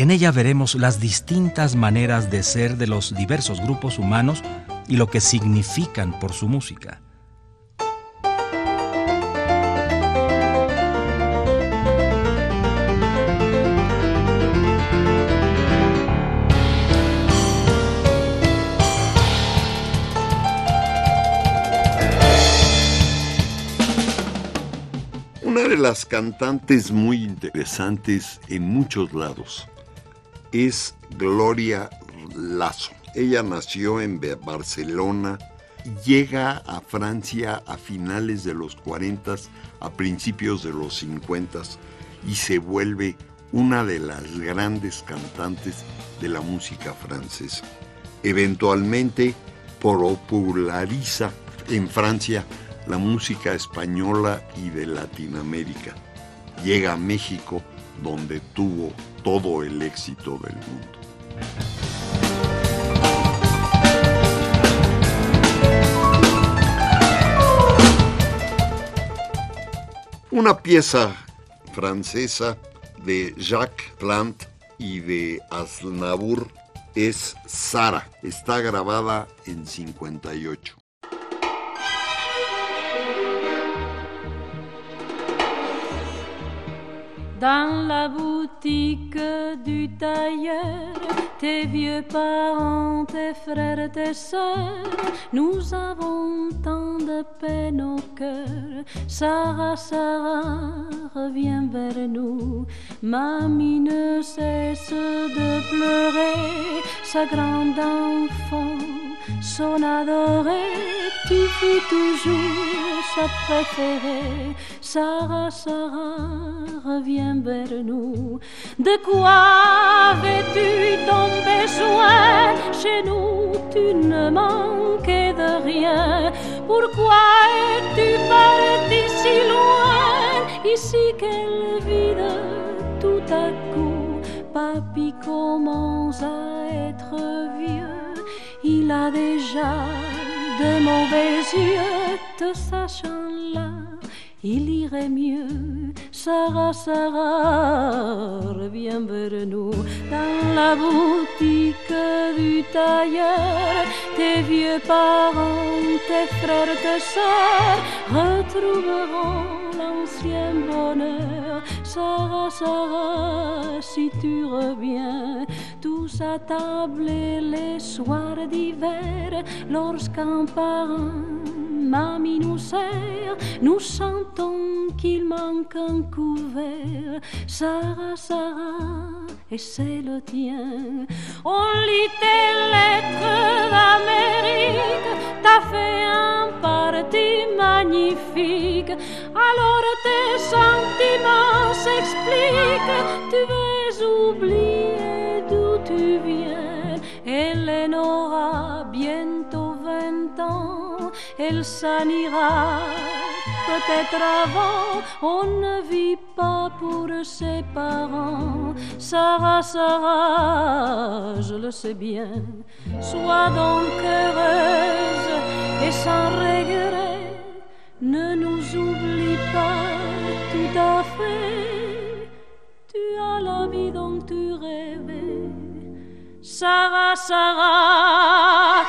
En ella veremos las distintas maneras de ser de los diversos grupos humanos y lo que significan por su música. Una de las cantantes muy interesantes en muchos lados es Gloria Lazo. Ella nació en Barcelona, llega a Francia a finales de los 40, a principios de los 50 y se vuelve una de las grandes cantantes de la música francesa. Eventualmente populariza en Francia la música española y de Latinoamérica. Llega a México donde tuvo todo el éxito del mundo. Una pieza francesa de Jacques Plant y de Aznavour es Sara. Está grabada en 58. Dans la boutique du tailleur, tes vieux parents, tes frères, tes sœurs, nous avons tant de peine au cœur. Sarah, Sarah, reviens vers nous. Mamie ne cesse de pleurer, sa grande enfant, son adorée, tu fus toujours sa préférée. Sarah, Sarah, reviens vers nous. De quoi avais-tu ton besoin? Chez nous, tu ne manquais de rien. Pourquoi es-tu parti si loin? Ici, quelle vida tout à coup. Papy commence à être vieux. Il a déjà de mauvais yeux, te sachant là il irait mieux. Sarah, Sarah, reviens vers nous dans la boutique du tailleur. Tes vieux parents, tes frères, tes sœurs retrouveront l'ancien bonheur. Sarah, Sarah, si tu reviens, tous à table les soirs d'hiver, lorsqu'un parent mamie nous sert, nous sentons qu'il manque un couvert. Sarah, Sarah, et c'est le tien. On lit tes lettres d'Amérique, t'as fait un parti magnifique. Alors tes sentiments s'expliquent, tu veux oublier d'où tu viens. Aura bientôt elle s'en ira peut-être avant. On ne vit pas pour ses parents. Sarah, Sarah, je le sais bien. Sois donc heureuse et sans regret. Ne nous oublie pas tout à fait. Tu as la vie dont tu rêvais. Sarah, Sarah,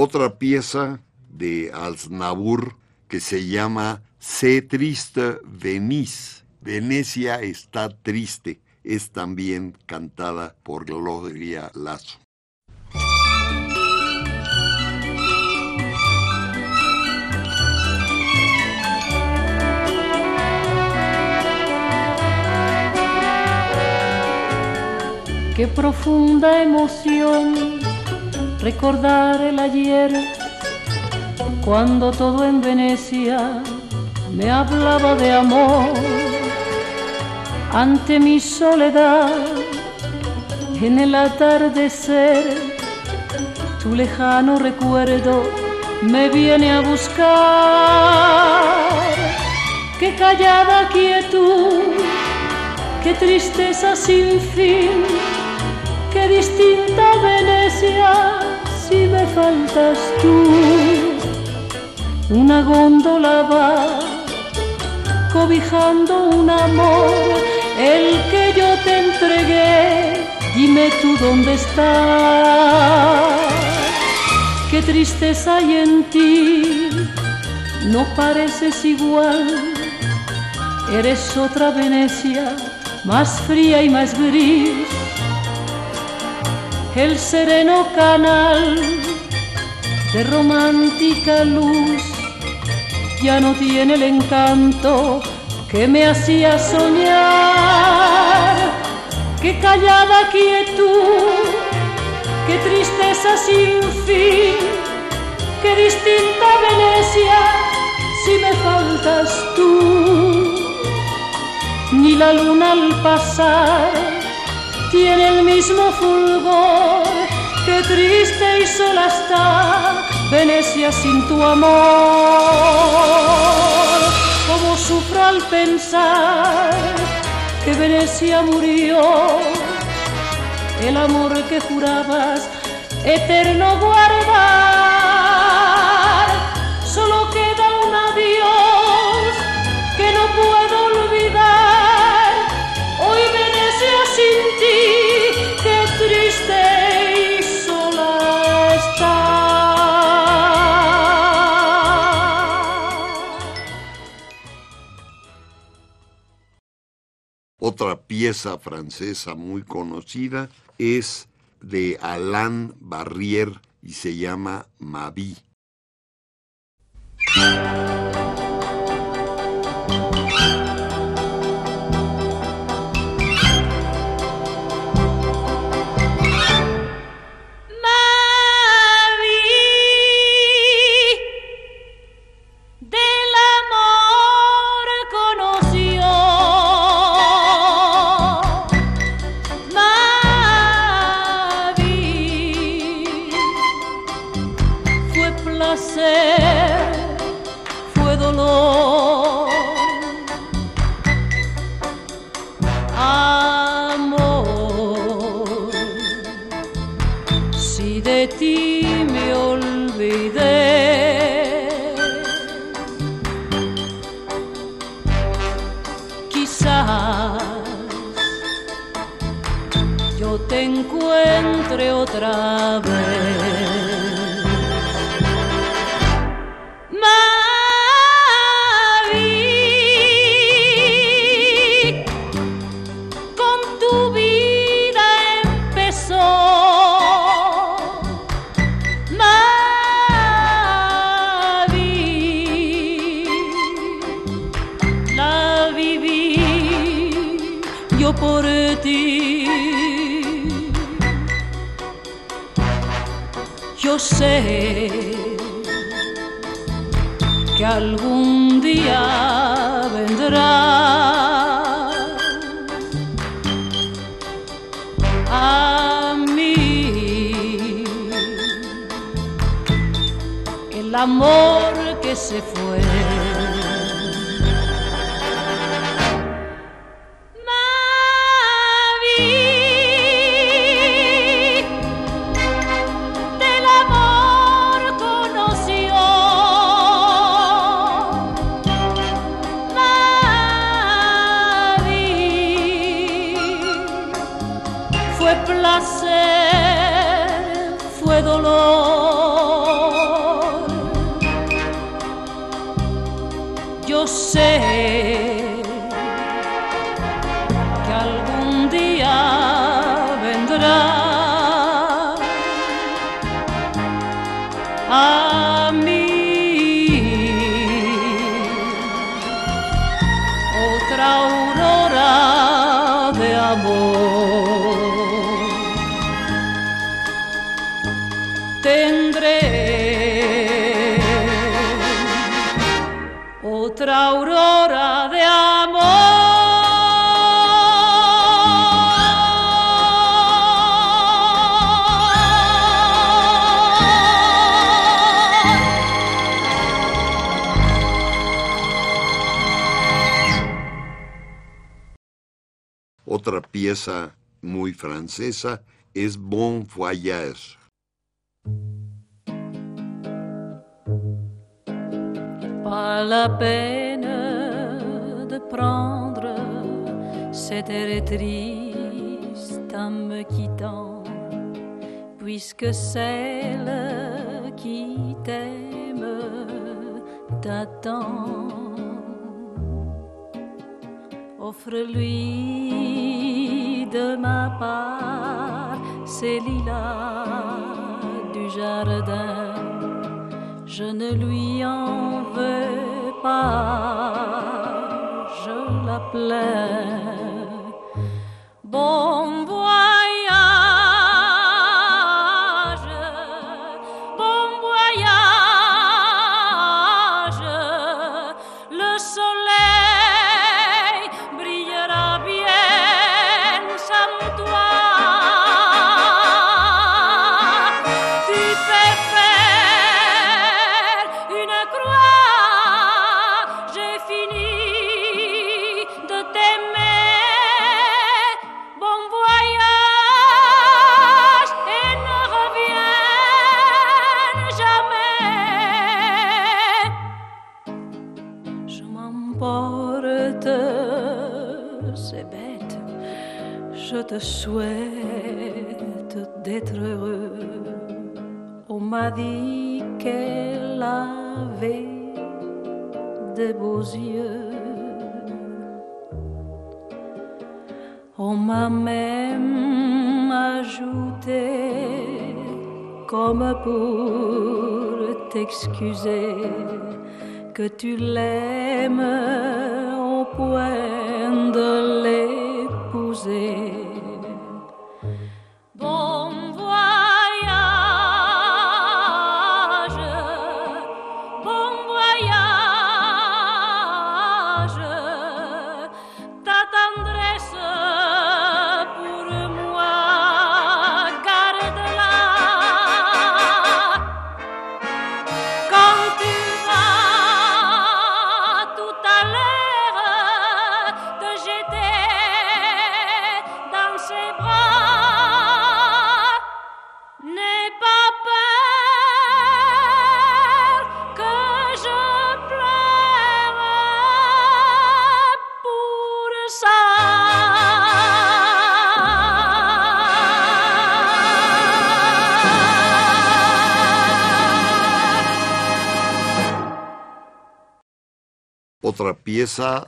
Otra pieza de Aznavour que se llama Sé triste venís. Venecia está triste es también cantada por Gloria Lazo. Qué profunda emoción recordar el ayer, cuando todo en Venecia me hablaba de amor ante mi soledad. En el atardecer tu lejano recuerdo me viene a buscar. Qué callada quietud qué tristeza sin fin qué distinta Venecia si me faltas tú. Una góndola va cobijando un amor, el que yo te entregué, dime tú dónde estás. Qué tristeza hay en ti, no pareces igual, eres otra Venecia, más fría y más gris. El sereno canal de romántica luz ya no tiene el encanto que me hacía soñar. Qué callada quietud, qué tristeza sin fin, qué distinta Venecia si me faltas tú. Ni la luna al pasar tiene el mismo fulgor, qué triste y sola está Venecia sin tu amor. Sufro al pensar que Venecia murió, el amor que jurabas eterno guardar. Otra pieza francesa muy conocida es de Alain Barrière y se llama Ma que algún día vendrá a mí el amor que se fue. Otra pieza muy francesa es Bon Voyage. Pas la peine de prendre cette air triste en me quittant, puisque celle qui t'aime t'attend. Offre-lui de ma part ces lilas du jardin. Je ne lui en veux pas, je la plains. On m'a même ajouté comme pour t'excuser que tu l'aimes au point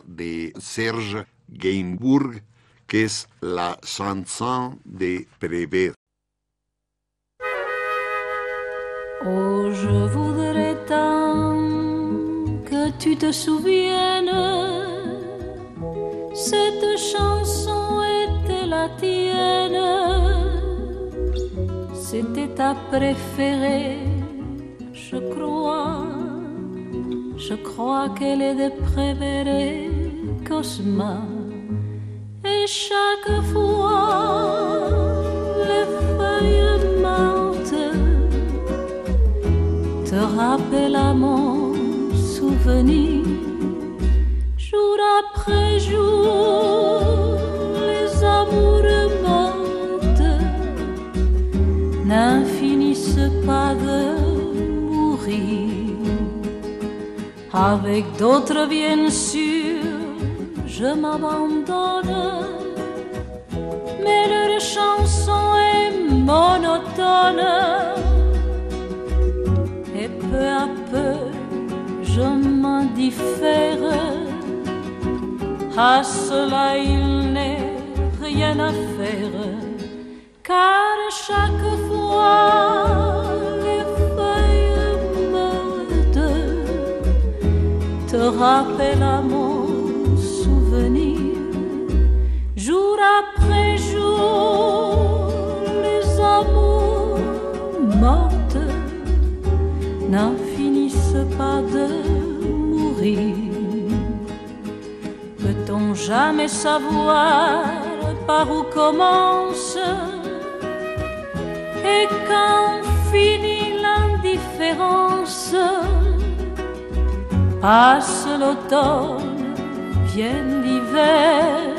de Serge Gainsbourg que es la chanson de Prévert. Oh, je voudrais tant que tu te souviennes. Cette chanson était la tienne. C'était ta préférée, je crois. Je crois qu'elle est de préférée Cosma. Et chaque fois, les feuilles mortes te rappelle à mon souvenir. Jour après jour, les amours mortes n'en finissent pas de Avec d'autres, bien sûr, je m'abandonne, mais leur chanson est monotone. Et peu à peu je m'en diffère. À cela il n'est rien à faire, car chaque fois te rappellent à mon souvenir. Jour après jour, les amours mortes n'en finissent pas de mourir. vont jamais savoir par où commence. Et quand finit l'indifférence, passe l'automne, vient l'hiver,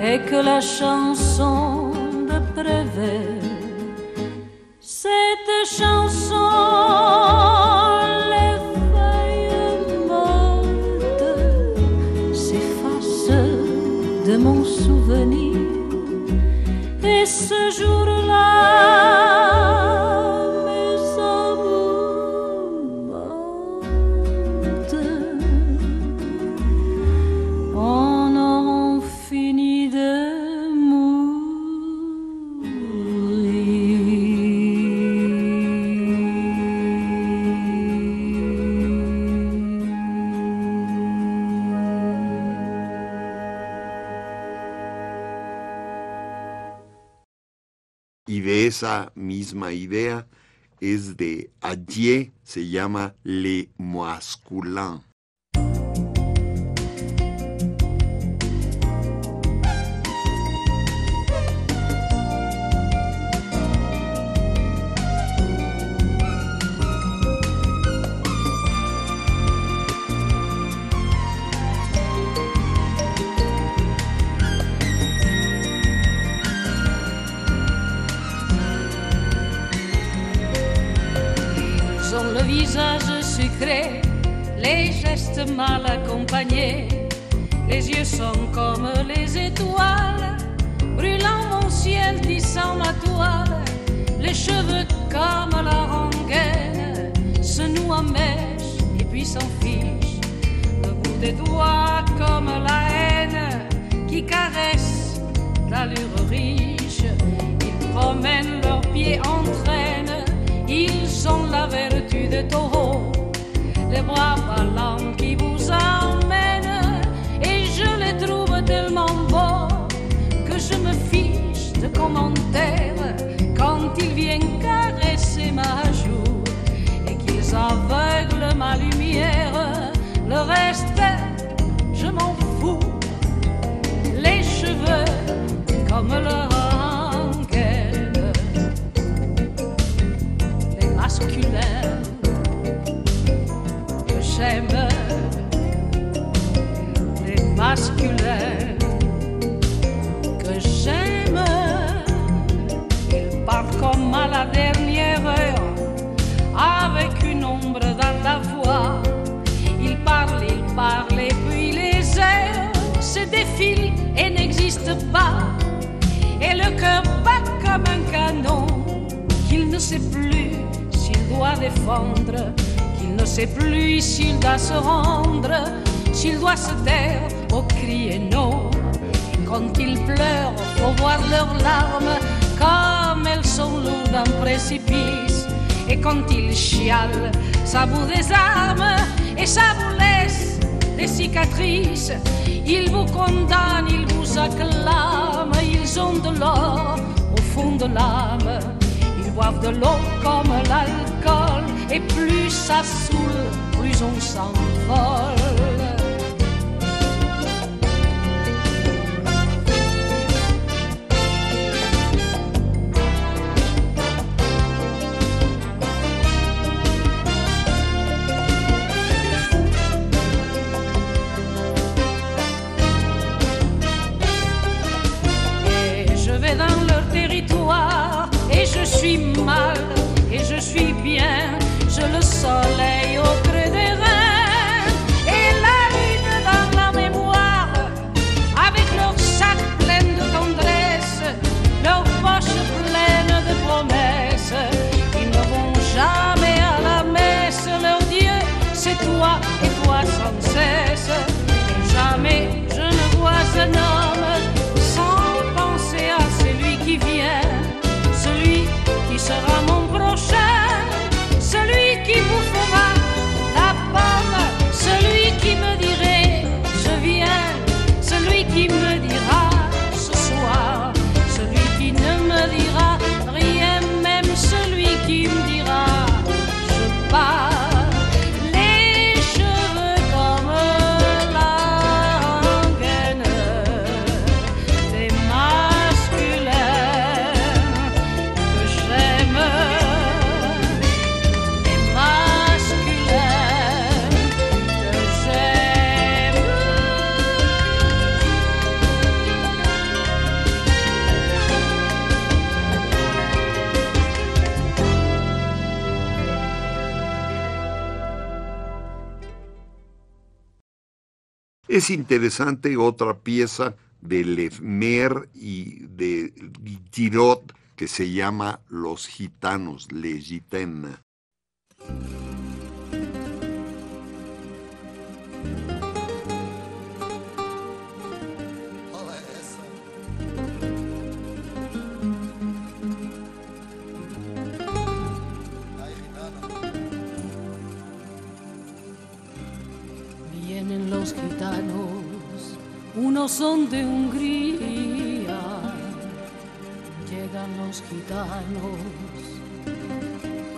et que la chanson de Prévert, cette chanson mon souvenir. Et ce jour-là, esa misma idea es de Adie, se llama Le Masculin. Mal accompagnés. Les yeux sont comme les étoiles, brûlant mon ciel, tissant ma toile. Les cheveux comme la rengaine se nouent en mèche et puis s'enfichent. Le bout des doigts comme la haine qui caresse l'allure riche. Ils promènent leurs pieds en traîne, ils ont la vertu de taureau les bras ballants qui vous emmènent et je les trouve tellement beaux que je me fiche de commentaires quand ils viennent caresser ma joue et qu'ils aveuglent ma lumière. Le reste, je m'en fous. Les cheveux comme leur que j'aime. Ils parlent comme à la dernière heure, avec une ombre dans la voix. Ils parlent, ils parlent, et puis les heures se défilent et n'existent pas. Et le cœur bat comme un canon qu'il ne sait plus s'il doit défendre ne sait plus s'il doit se rendre, s'il doit se taire non. Quand il pleure, faut voir leurs larmes comme elles sont lourdes d'un précipice. Et quand il chiale, ça bout des armes et ça vous laisse des cicatrices. Ils vous condamnent, ils vous acclament, ils ont de l'or au fond de l'âme. Ils boivent de l'eau comme l'alcool et plus ça saoule, plus on s'envole. Es interesante otra pieza de Lefmer y de Girot que se llama Los Gitanos, Les Gitanes. Vienen los unos son de Hungría, llegan los gitanos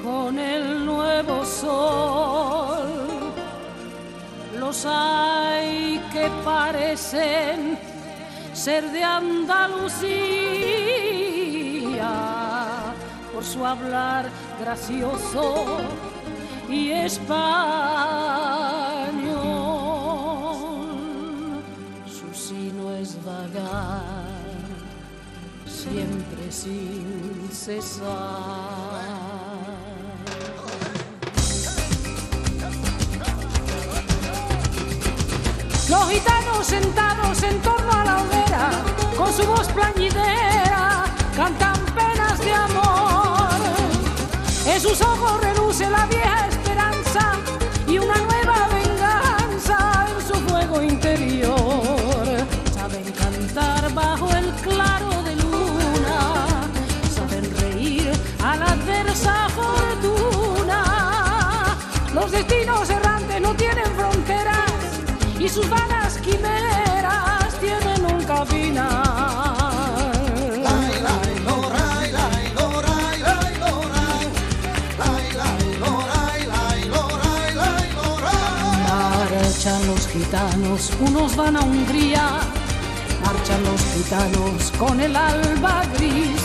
con el nuevo sol. Los hay que parecen ser de Andalucía por su hablar gracioso y español. Es vagar, siempre sin cesar. Los gitanos sentados en torno a la hoguera, con su voz plañidera, cantan penas de amor. En sus ojos reduce la vieja esperanza y sus vanas quimeras tienen un final. Marchan los gitanos, unos van a Hungría, marchan los gitanos con el alba gris.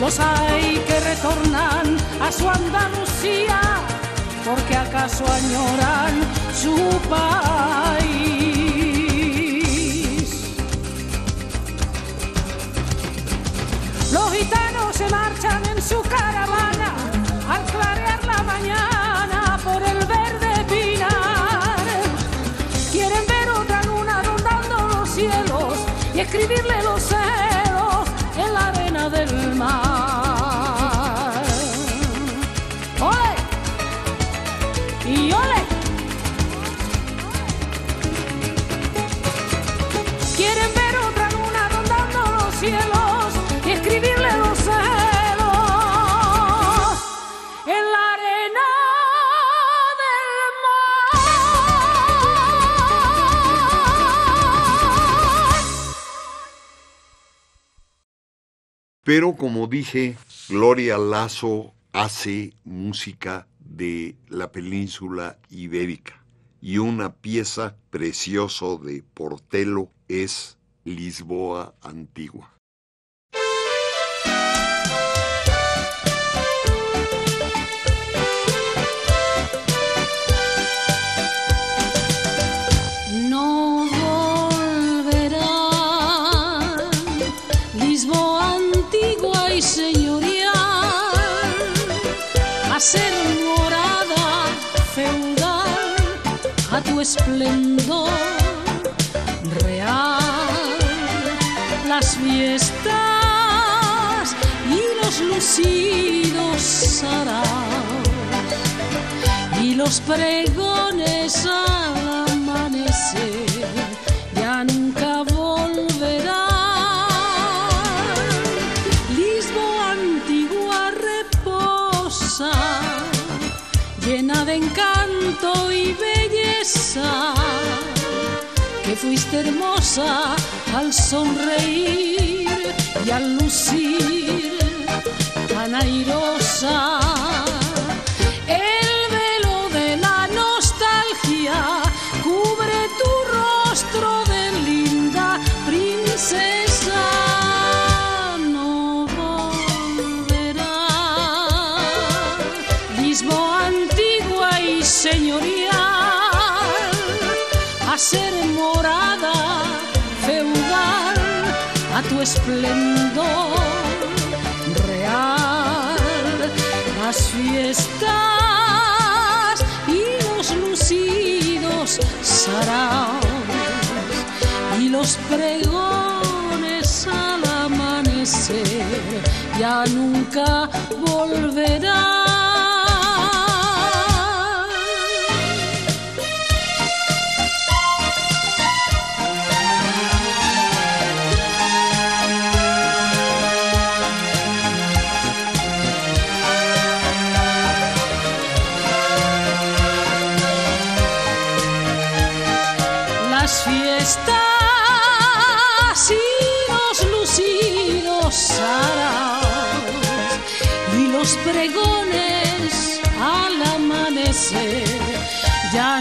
Los hay que retornan a su Andalucía, porque acaso añoran su país. Marchan en su caravana al clarear la mañana por el verde pinar. Quieren ver otra luna rondando los cielos y escribirle los celos en la arena del mar. Pero como dije, Gloria Lazo hace música de la península ibérica y una pieza precioso de Portelo es Lisboa Antigua. Esplendor real. Las fiestas y los lucidos saraos y los pregones al amanecer ya nunca volverán. Lisboa antigua reposa, llena de encanto y que fuiste hermosa al sonreír y al lucir tan airosa. El velo de la nostalgia cubre tu rostro de linda princesa. esplendor real, las fiestas y los lucidos saraos y los pregones al amanecer ya nunca volverán. Ya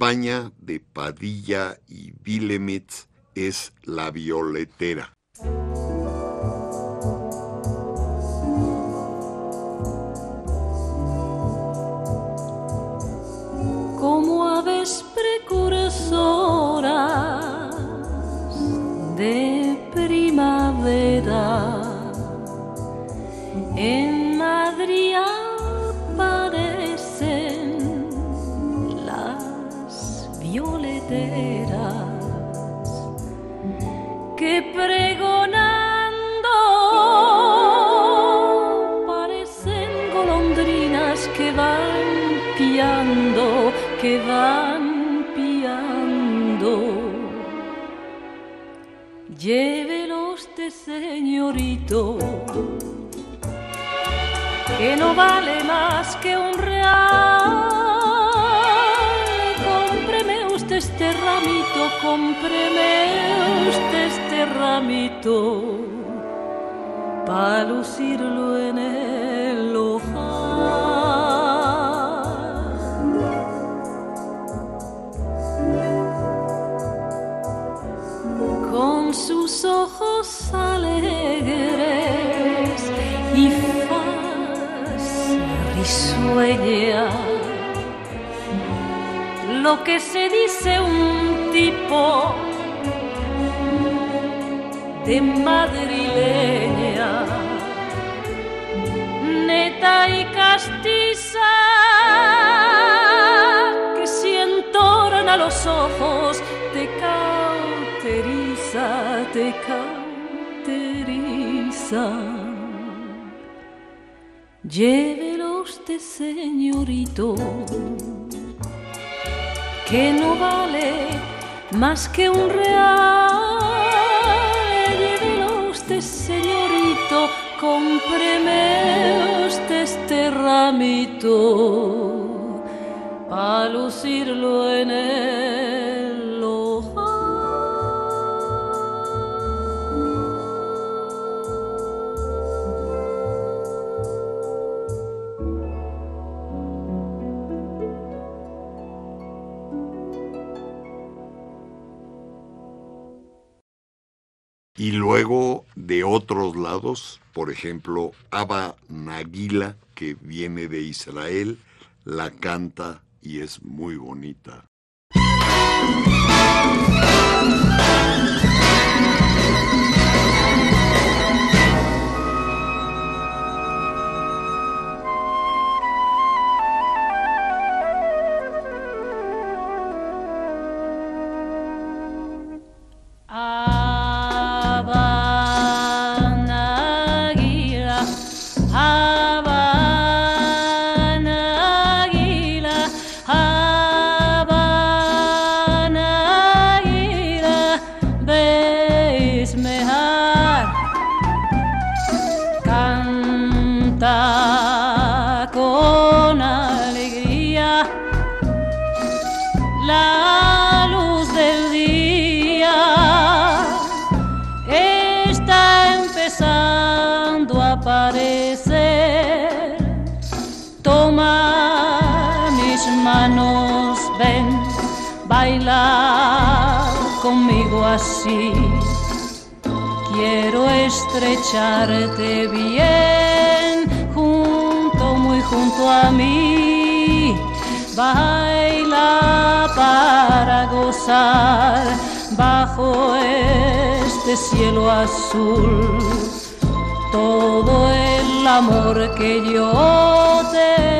España, de Padilla y Vilemetz, es La Violetera. como aves precursoras de primavera. En Madrid aparecen violeteras que pregonando parecen golondrinas que van piando, que van piando. Llévelos de señorito, que no vale más que un real. Cómpreme usted este ramito, para lucirlo en el ojal. con sus ojos alegres y faz risueña. Lo que se dice un tipo de madrileña, neta y castiza, que si entorna los ojos te cauteriza, te cauteriza. Llévelo usted, señorito, que no vale más que un real. Usted, señorito, cómpreme este ramito a lucirlo en el Y luego de otros lados, por ejemplo, Abba Nagila, que viene de Israel, la canta y es muy bonita. Quiero estrecharte bien junto, muy junto a mí. Baila para gozar bajo este cielo azul todo el amor que yo tengo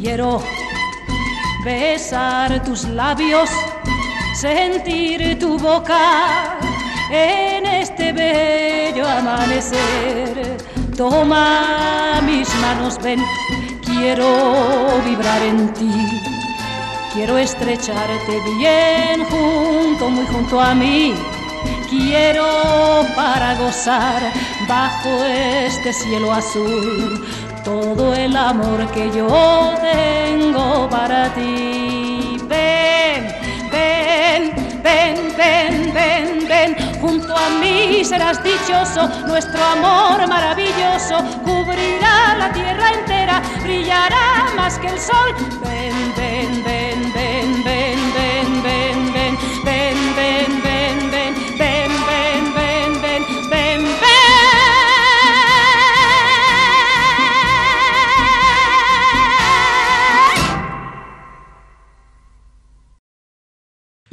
Quiero besar tus labios, sentir tu boca en este bello amanecer. Toma mis manos, ven, quiero vibrar en ti Quiero estrecharte bien junto, muy junto a mí. Quiero para gozar bajo este cielo azul todo el amor que yo tengo para ti. Ven, ven, ven, ven, ven, ven, junto a mí serás dichoso, nuestro amor maravilloso cubrirá la tierra entera, brillará más que el sol.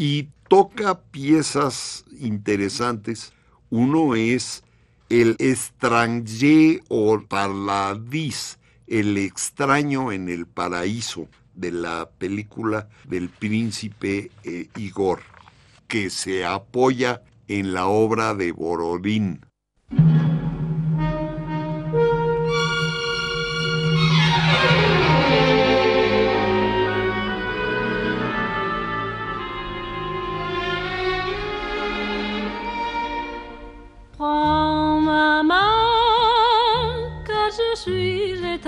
Y toca piezas interesantes. Uno es el Estranger o Paradis, el extraño en el paraíso de la película del príncipe eh, Igor, que se apoya en la obra de Borodín.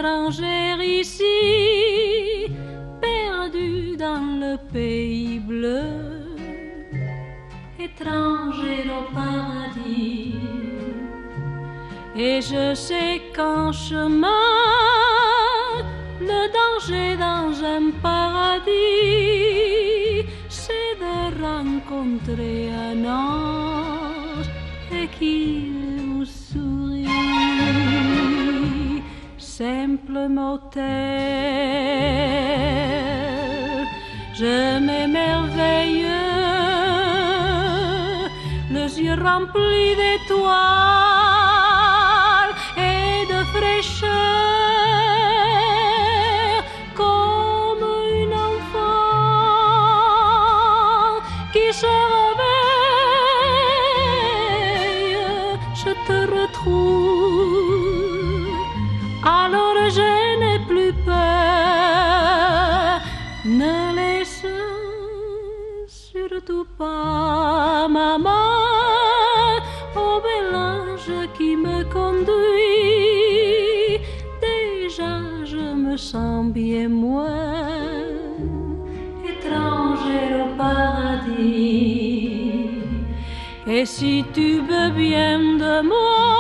Étrangère ici, perdue dans le pays bleu, étranger au paradis. Et je sais qu'en chemin, le danger dans un paradis, c'est de rencontrer un ange et qui simple motel. Je m'émerveille, les yeux remplis d'étoiles pas, maman, au bel ange qui me conduit. Déjà, je me sens bien moins étranger au paradis. Et si tu veux bien de moi,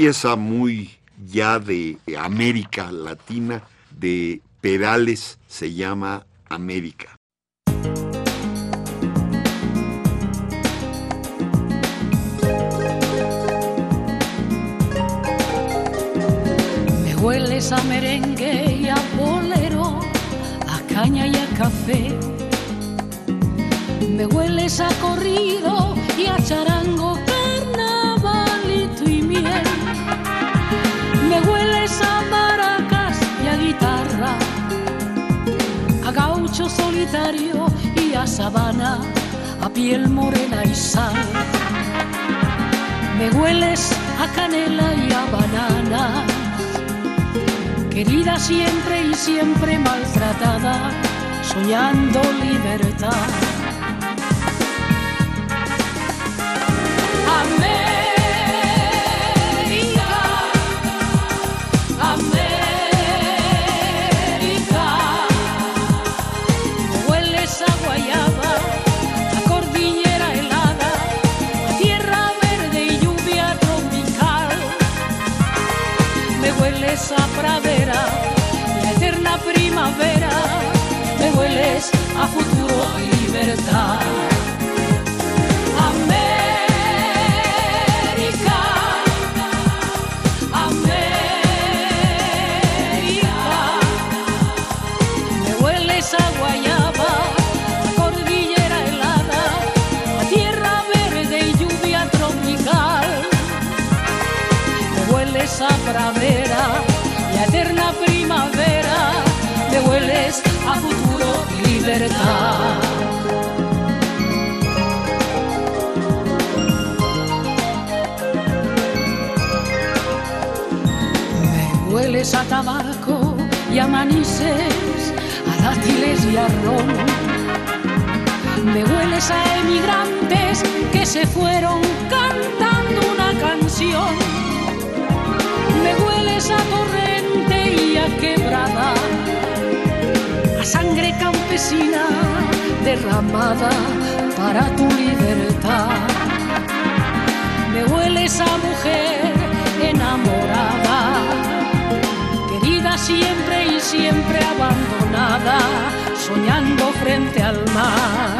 pieza muy ya de América Latina, de Perales, se llama América. Me hueles a merengue y a bolero, a caña y a café. Me hueles a corrido y a charango, y a sabana, a piel morena y sal. Me hueles a canela y a banana, querida siempre y siempre maltratada, soñando libertad. América, a futuro y libertad. Libertad. Me hueles a tabaco y a manises, a dátiles y a ron. Me hueles a emigrantes que se fueron cantando una canción. Me hueles a torrente y a quebrada, a sangre campesina derramada para tu libertad. Me hueles a mujer enamorada, querida siempre y siempre abandonada, soñando frente al mar.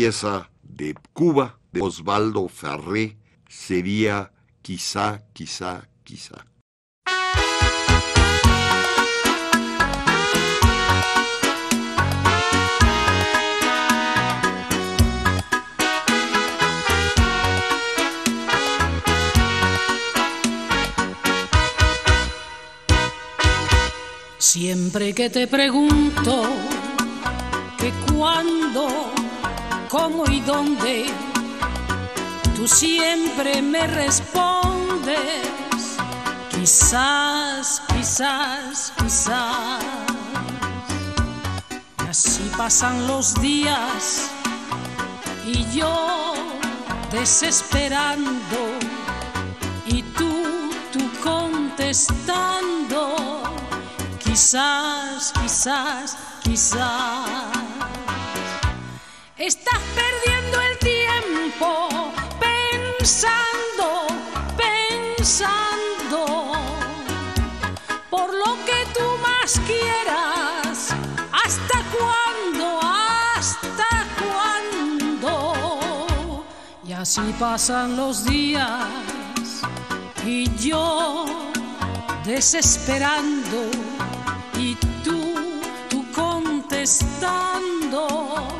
pieza de Cuba, de Osvaldo Ferré, sería Quizá, quizá, quizá. Siempre que te pregunto que cuándo, cómo y dónde, tú siempre me respondes, quizás, quizás, quizás. Así pasan los días. Y yo desesperando. Y tú, tú contestando, quizás, quizás, quizás. Estás perdiendo el tiempo pensando, pensando, por lo que tú más quieras, hasta cuándo, hasta cuándo. Y así pasan los días y yo desesperando y tú, tú contestando,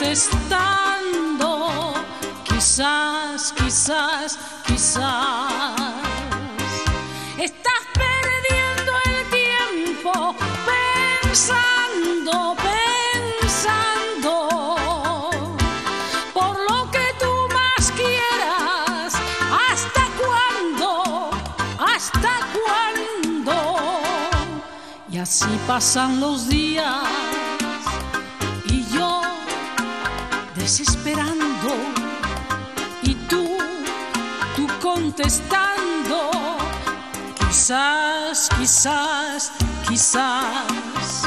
contestando, quizás, quizás, quizás. Estás perdiendo el tiempo pensando, pensando, por lo que tú más quieras, hasta cuándo, hasta cuándo. Y así pasan los días quizás, quizás, quizás,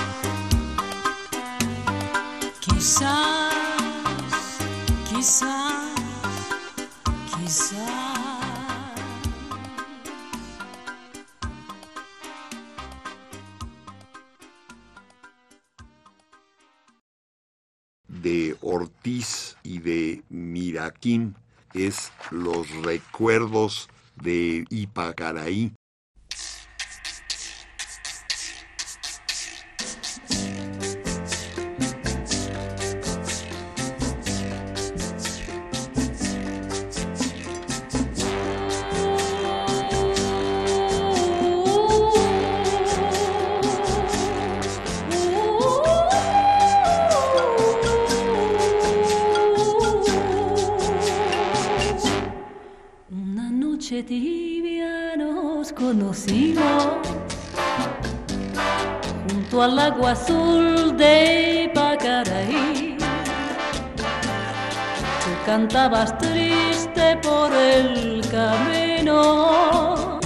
quizás, quizás, quizás. de Ortiz y de Miraquín es Los recuerdos de Ipacaraí. Tibia nos conocimos junto al agua azul de Pacaraí. Tú cantabas triste por el camino,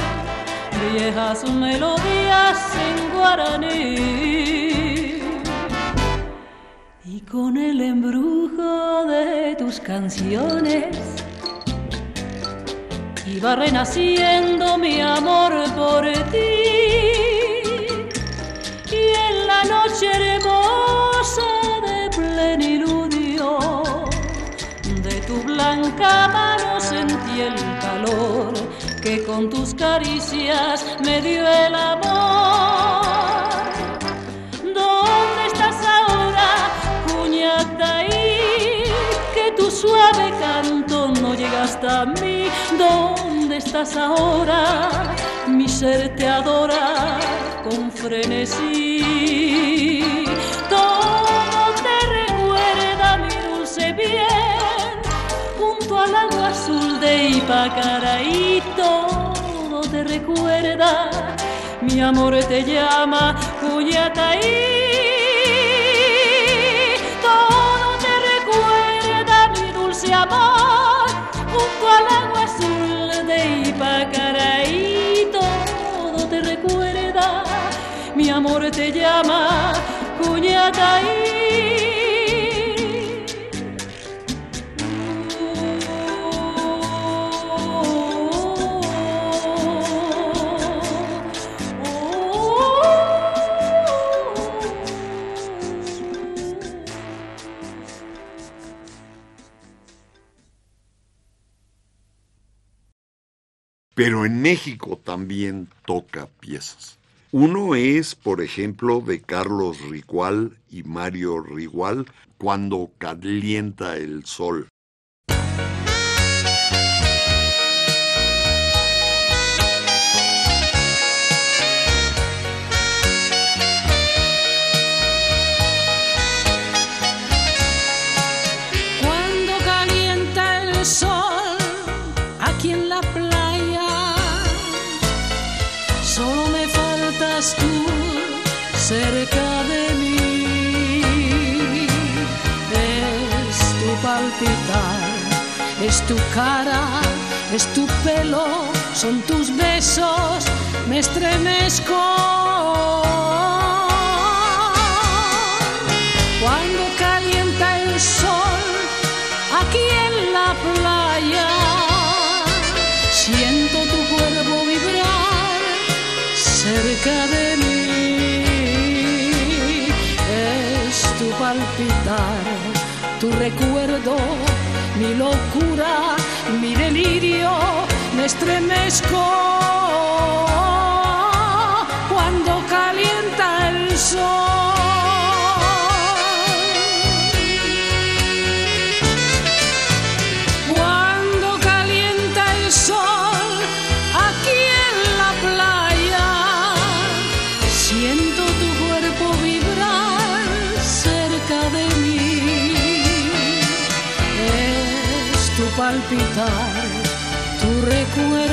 viejas melodías en guaraní. Y con el embrujo de tus canciones iba renaciendo mi amor por ti. Y en la noche hermosa de pleniludio, de tu blanca mano sentí el calor que con tus caricias me dio el amor. Hasta mí. ¿Dónde estás ahora? Mi ser te adora con frenesí. Todo te recuerda mi dulce bien, junto al agua azul de Ipacaraí. Todo te recuerda, mi amor te llama, Cuyataí. Amor amor te llama, Cuñataí. Pero en México también toca piezas. Uno es, por ejemplo, de Carlos Ricual y Mario Rigual, Cuando calienta el sol. cerca de mí. Es tu palpitar, es tu cara, es tu pelo, son tus besos, me estremezco. Cuando calienta el sol aquí en la playa, siento tu cuerpo vibrar cerca de tu recuerdo, mi locura, mi delirio, me estremezco cuando calienta el sol. palpitar tu recuerdo.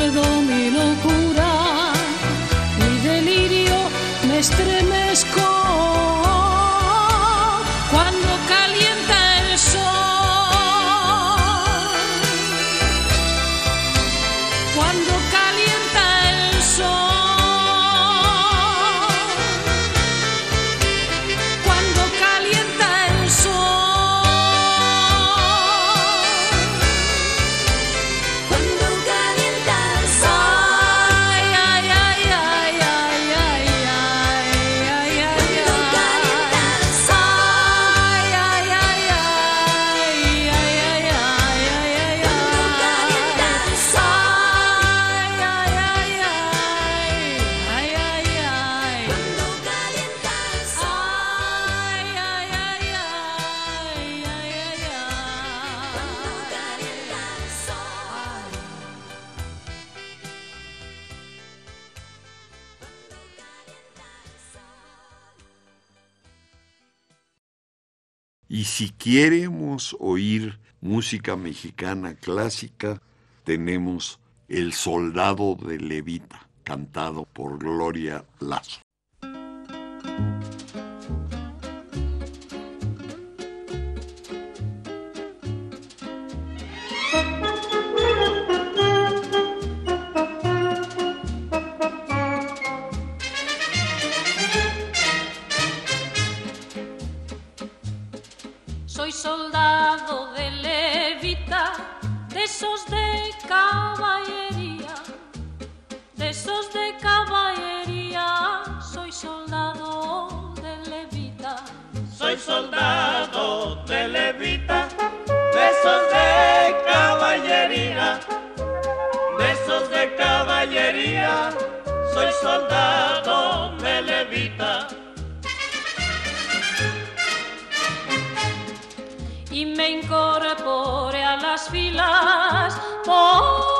queremos oír música mexicana clásica, tenemos El Soldado de Levita, cantado por Gloria Lazo. soldado de levita, besos de caballería, besos de caballería, soy soldado de levita. Y me incorporé a las filas. Oh,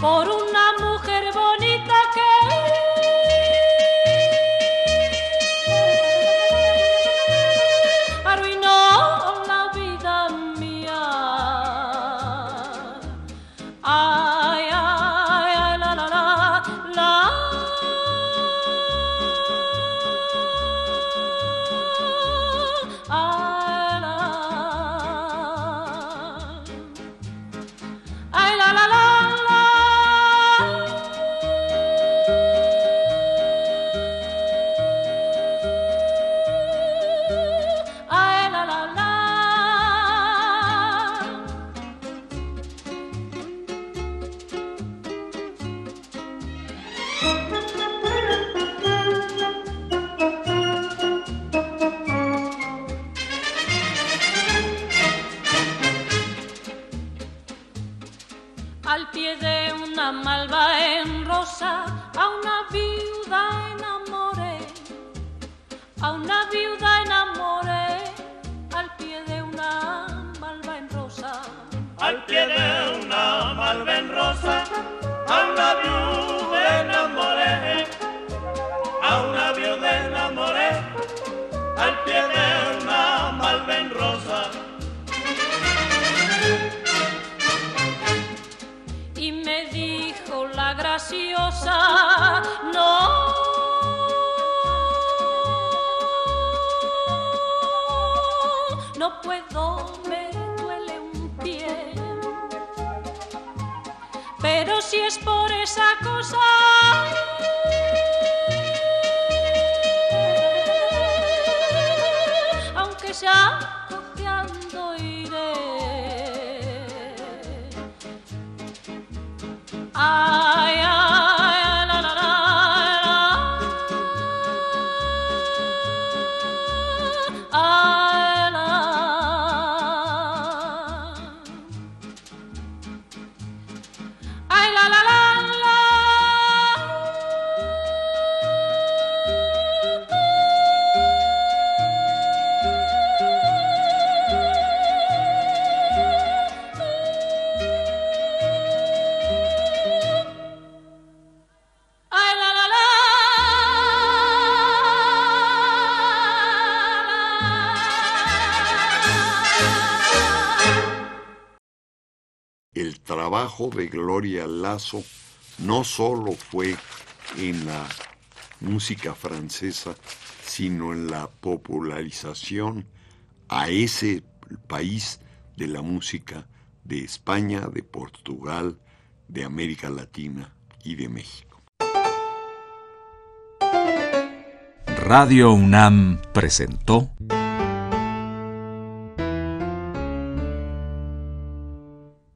por una mujer bonita que de Gloria Lasso no solo fue en la música francesa, sino en la popularización a ese país de la música de España, de Portugal, de América Latina y de México. Radio UNAM presentó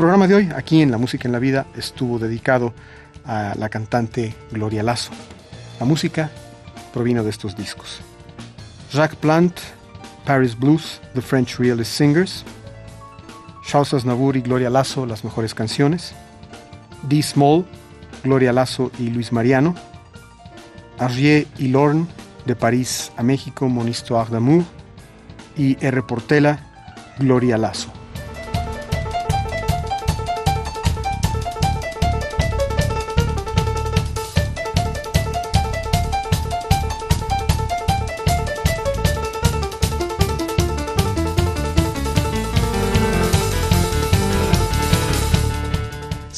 Programa de hoy, aquí en La Música en la Vida, estuvo dedicado a la cantante Gloria Lasso. La música provino de estos discos. Jacques Plant, Paris Blues, The French Realist Singers. Charles Aznavour y Gloria Lasso, Las Mejores Canciones. D. Small, Gloria Lasso y Luis Mariano. Argier y Lorne, de París a México, Mon Histoire d'amour. Y R. Portela, Gloria Lasso.